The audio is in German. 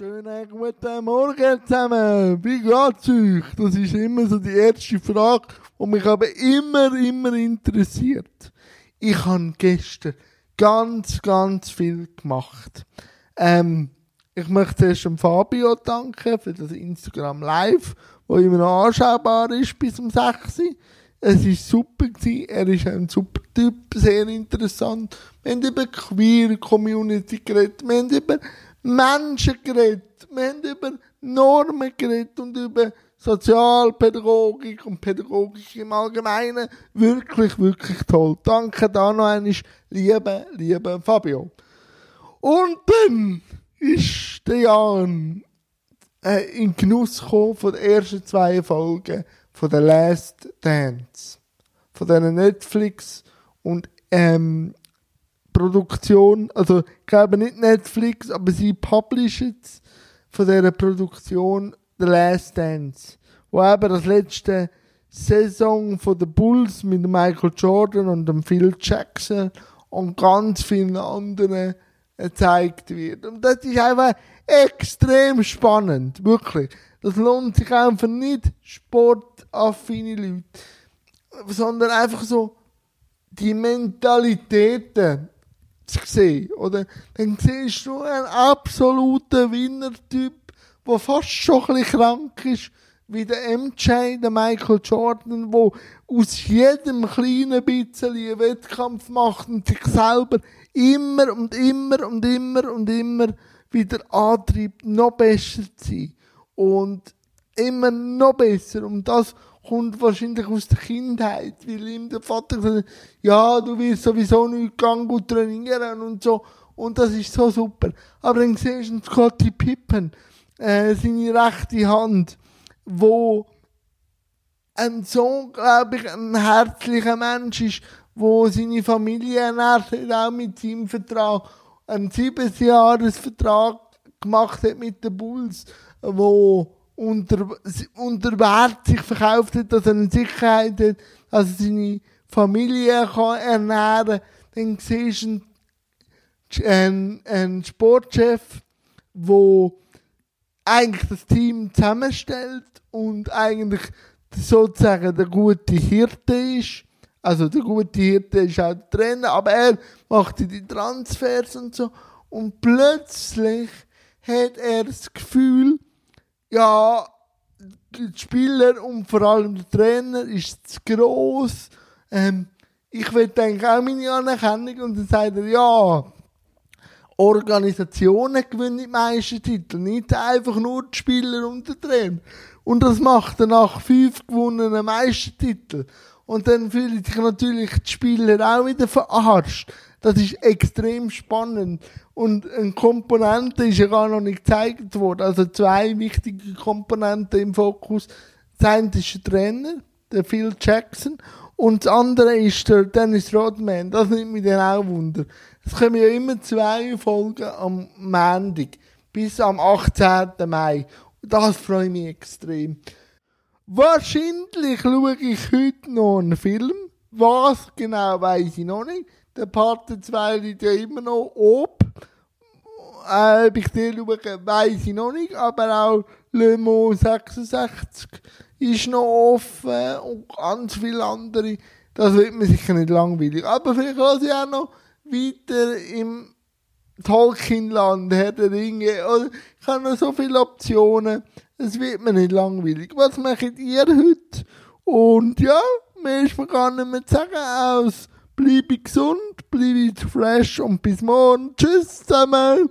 Schönen guten Morgen zusammen. Wie geht's euch? Das ist immer so die erste Frage, die mich aber immer, immer interessiert. Ich habe gestern ganz, ganz viel gemacht. Ähm, ich möchte zuerst dem Fabio danken für das Instagram Live, wo immer noch anschaubar ist bis um 6 Uhr. Es war super gewesen. Er ist ein super Typ, sehr interessant. Wir haben über Queer Community geredet. Wir haben über Menschen geredet. Wir haben über Normen geredet und über Sozialpädagogik und Pädagogik im Allgemeinen. Wirklich, wirklich toll. Danke da noch einmal, liebe, liebe Fabio. Und dann ist der Jan äh, in Genuss gekommen von den ersten zwei Folgen von The Last Dance. Von dieser Netflix und ähm, Produktion, also ich glaube nicht Netflix, aber sie publishen es von dieser Produktion The Last Dance, wo eben das letzte Saison von den Bulls mit Michael Jordan und dem Phil Jackson und ganz vielen anderen gezeigt wird. Und das ist einfach extrem spannend, wirklich. Das lohnt sich einfach nicht sportaffine Leute, sondern einfach so die Mentalitäten zu sehen. Oder dann siehst du einen absoluten Winnertyp, der fast schon ein bisschen krank ist, wie der MJ, der Michael Jordan, wo aus jedem kleinen bisschen einen Wettkampf macht und sich selber immer und immer und immer und immer wieder antreibt, noch besser zu sein. Und immer noch besser. Und das kommt wahrscheinlich aus der Kindheit, weil ihm der Vater gesagt hat, ja, du wirst sowieso nicht gehen gut trainieren und so. Und das ist so super. Aber dann siehst du Scotty Pippen, äh, seine rechte Hand, wo ein so, glaube ich, ein herzlicher Mensch ist, wo seine Familie ernährt hat, auch mit seinem Vertrag, einen sieben Jahres Vertrag gemacht hat mit den Bulls, wo unter, unter Wert sich verkauft hat, dass er eine Sicherheit hat, dass er seine Familie kann ernähren kann, dann siehst du einen, einen Sportchef, wo eigentlich das Team zusammenstellt und eigentlich sozusagen der gute Hirte ist. Also der gute Hirte ist auch der Trainer, aber er macht die Transfers und so. Und plötzlich hat er das Gefühl, ja, die Spieler und vor allem der Trainer ist zu gross. Ähm, ich will eigentlich auch meine Anerkennung und dann sagt er, ja, Organisationen gewinnen die meisten Titel, nicht einfach nur die Spieler und der Trainer. Und das macht er nach fünf gewonnenen Meistertiteln. Und dann fühlen sich natürlich die Spieler auch wieder verarscht. Das ist extrem spannend. Und eine Komponente ist ja gar noch nicht gezeigt worden. Also zwei wichtige Komponenten im Fokus. Das eine ist der Trainer, der Phil Jackson. Und das andere ist der Dennis Rodman. Das nimmt mich dann auch Wunder. Es kommen ja immer zwei Folgen am Montag bis am 18. Mai. Das freut mich extrem. Wahrscheinlich schaue ich heute noch einen Film. Was genau weiß ich noch nicht. Der Part 2 liegt ja immer noch ob. Äh, ob ich den schaue, weiß ich noch nicht. Aber auch Le Mans 66 ist noch offen und ganz viele andere. Das wird mir sicher nicht langweilig. Aber vielleicht lasse ich auch noch weiter im Tolkienland, Herr der Ringe. Oder ich habe noch so viele Optionen. Es wird mir nicht langweilig. Was macht ihr heute? Und ja, mehr ist mir gar nicht mehr zu sagen aus. Bleibe gesund, bleibe fresh und bis morgen. Tschüss zusammen.